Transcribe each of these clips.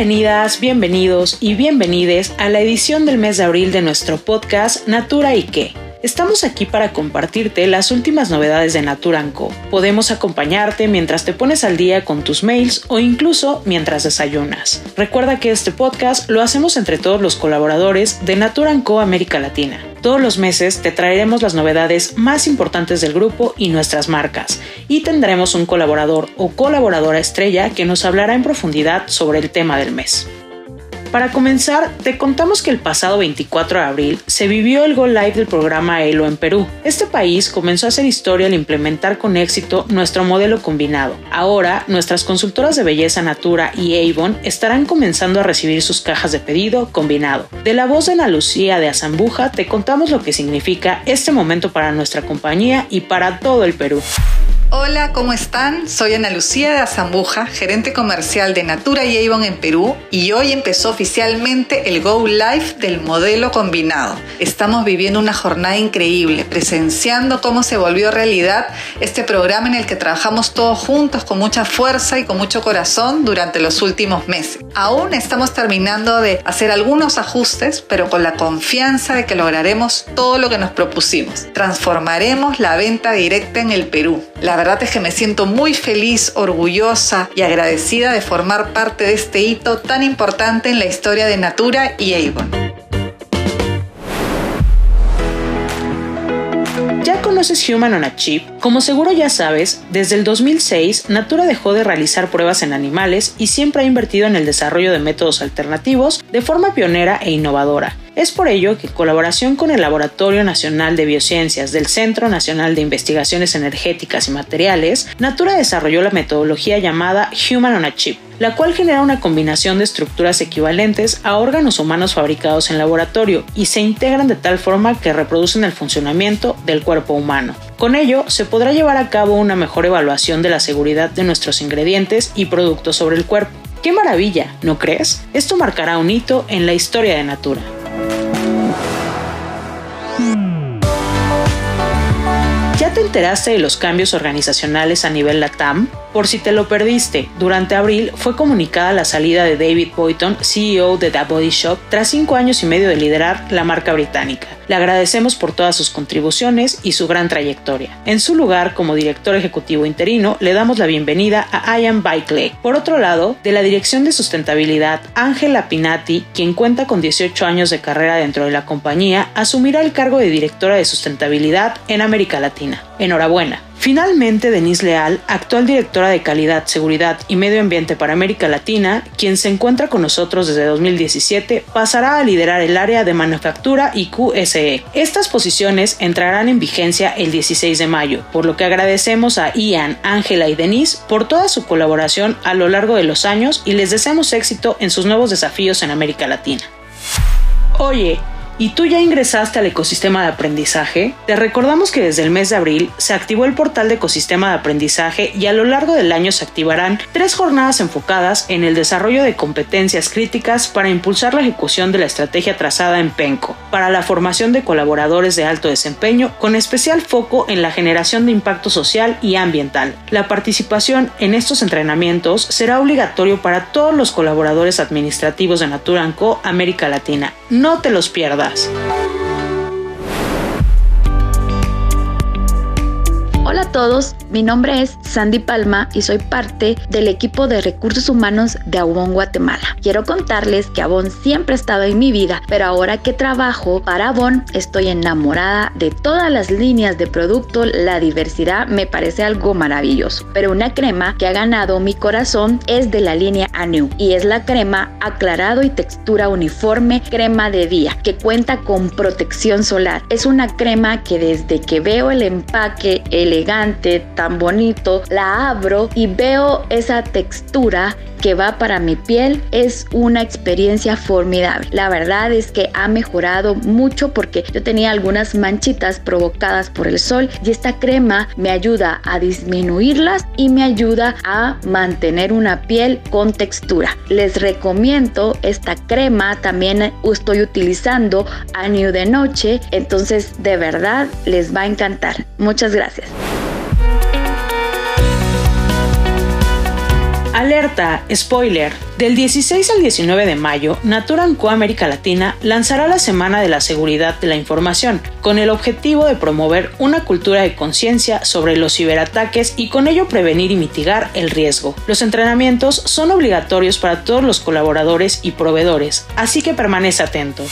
Bienvenidas, bienvenidos y bienvenides a la edición del mes de abril de nuestro podcast Natura y qué. Estamos aquí para compartirte las últimas novedades de Natura Co. Podemos acompañarte mientras te pones al día con tus mails o incluso mientras desayunas. Recuerda que este podcast lo hacemos entre todos los colaboradores de Natura Co América Latina. Todos los meses te traeremos las novedades más importantes del grupo y nuestras marcas, y tendremos un colaborador o colaboradora estrella que nos hablará en profundidad sobre el tema del mes. Para comenzar, te contamos que el pasado 24 de abril se vivió el Go Live del programa ELO en Perú. Este país comenzó a hacer historia al implementar con éxito nuestro modelo combinado. Ahora, nuestras consultoras de belleza Natura y Avon estarán comenzando a recibir sus cajas de pedido combinado. De la voz de Ana Lucía de Azambuja te contamos lo que significa este momento para nuestra compañía y para todo el Perú. Hola, ¿cómo están? Soy Ana Lucía de Azambuja, gerente comercial de Natura y Avon en Perú y hoy empezó oficialmente el Go Live del modelo combinado. Estamos viviendo una jornada increíble, presenciando cómo se volvió realidad este programa en el que trabajamos todos juntos con mucha fuerza y con mucho corazón durante los últimos meses. Aún estamos terminando de hacer algunos ajustes, pero con la confianza de que lograremos todo lo que nos propusimos. Transformaremos la venta directa en el Perú. Verdad es que me siento muy feliz, orgullosa y agradecida de formar parte de este hito tan importante en la historia de Natura y Avon. ¿Ya conoces Human on a Chip? Como seguro ya sabes, desde el 2006 Natura dejó de realizar pruebas en animales y siempre ha invertido en el desarrollo de métodos alternativos de forma pionera e innovadora es por ello que, en colaboración con el Laboratorio Nacional de Biociencias del Centro Nacional de Investigaciones Energéticas y Materiales, Natura desarrolló la metodología llamada Human on a Chip, la cual genera una combinación de estructuras equivalentes a órganos humanos fabricados en laboratorio y se integran de tal forma que reproducen el funcionamiento del cuerpo humano. Con ello, se podrá llevar a cabo una mejor evaluación de la seguridad de nuestros ingredientes y productos sobre el cuerpo. ¡Qué maravilla! ¿No crees? Esto marcará un hito en la historia de Natura. Te enteraste de los cambios organizacionales a nivel LATAM? Por si te lo perdiste, durante abril fue comunicada la salida de David Boyton, CEO de The Body Shop, tras cinco años y medio de liderar la marca británica. Le agradecemos por todas sus contribuciones y su gran trayectoria. En su lugar, como director ejecutivo interino, le damos la bienvenida a Ian Baikley. Por otro lado, de la Dirección de Sustentabilidad, Ángela Pinati, quien cuenta con 18 años de carrera dentro de la compañía, asumirá el cargo de directora de sustentabilidad en América Latina. Enhorabuena. Finalmente, Denise Leal, actual directora de Calidad, Seguridad y Medio Ambiente para América Latina, quien se encuentra con nosotros desde 2017, pasará a liderar el área de manufactura y QSE. Estas posiciones entrarán en vigencia el 16 de mayo, por lo que agradecemos a Ian, Ángela y Denise por toda su colaboración a lo largo de los años y les deseamos éxito en sus nuevos desafíos en América Latina. Oye, ¿Y tú ya ingresaste al ecosistema de aprendizaje? Te recordamos que desde el mes de abril se activó el portal de ecosistema de aprendizaje y a lo largo del año se activarán tres jornadas enfocadas en el desarrollo de competencias críticas para impulsar la ejecución de la estrategia trazada en PENCO, para la formación de colaboradores de alto desempeño, con especial foco en la generación de impacto social y ambiental. La participación en estos entrenamientos será obligatorio para todos los colaboradores administrativos de Naturanco América Latina. No te los pierdas más. Hola a todos, mi nombre es Sandy Palma y soy parte del equipo de recursos humanos de Avon Guatemala. Quiero contarles que Avon siempre ha estado en mi vida, pero ahora que trabajo para Avon estoy enamorada de todas las líneas de producto, la diversidad me parece algo maravilloso. Pero una crema que ha ganado mi corazón es de la línea Anew y es la crema aclarado y textura uniforme crema de día que cuenta con protección solar. Es una crema que desde que veo el empaque elegante, tan bonito, la abro y veo esa textura que va para mi piel es una experiencia formidable. La verdad es que ha mejorado mucho porque yo tenía algunas manchitas provocadas por el sol y esta crema me ayuda a disminuirlas y me ayuda a mantener una piel con textura. Les recomiendo esta crema, también estoy utilizando año de noche, entonces de verdad les va a encantar. Muchas gracias. Alerta, spoiler, Del 16 al 19 de mayo, Natura Co América Latina lanzará la Semana de la Seguridad de la Información, con el objetivo de promover una cultura de conciencia sobre los ciberataques y con ello prevenir y mitigar el riesgo. Los entrenamientos son obligatorios para todos los colaboradores y proveedores, así que permanece atento.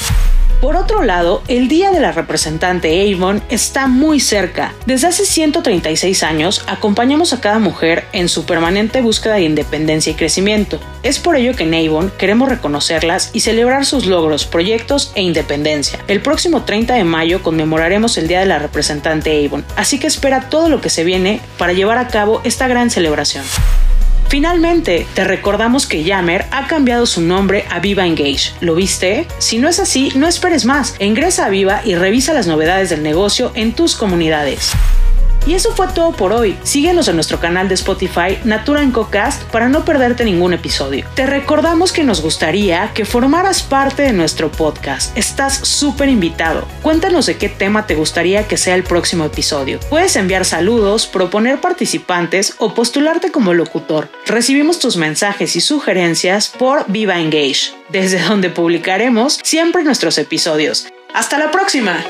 Por otro lado, el Día de la Representante Avon está muy cerca. Desde hace 136 años acompañamos a cada mujer en su permanente búsqueda de independencia y crecimiento. Es por ello que en Avon queremos reconocerlas y celebrar sus logros, proyectos e independencia. El próximo 30 de mayo conmemoraremos el Día de la Representante Avon, así que espera todo lo que se viene para llevar a cabo esta gran celebración. Finalmente, te recordamos que Yammer ha cambiado su nombre a Viva Engage. ¿Lo viste? Si no es así, no esperes más. Ingresa a Viva y revisa las novedades del negocio en tus comunidades. Y eso fue todo por hoy. Síguenos en nuestro canal de Spotify Natura Cocast para no perderte ningún episodio. Te recordamos que nos gustaría que formaras parte de nuestro podcast. Estás súper invitado. Cuéntanos de qué tema te gustaría que sea el próximo episodio. Puedes enviar saludos, proponer participantes o postularte como locutor. Recibimos tus mensajes y sugerencias por Viva Engage, desde donde publicaremos siempre nuestros episodios. ¡Hasta la próxima!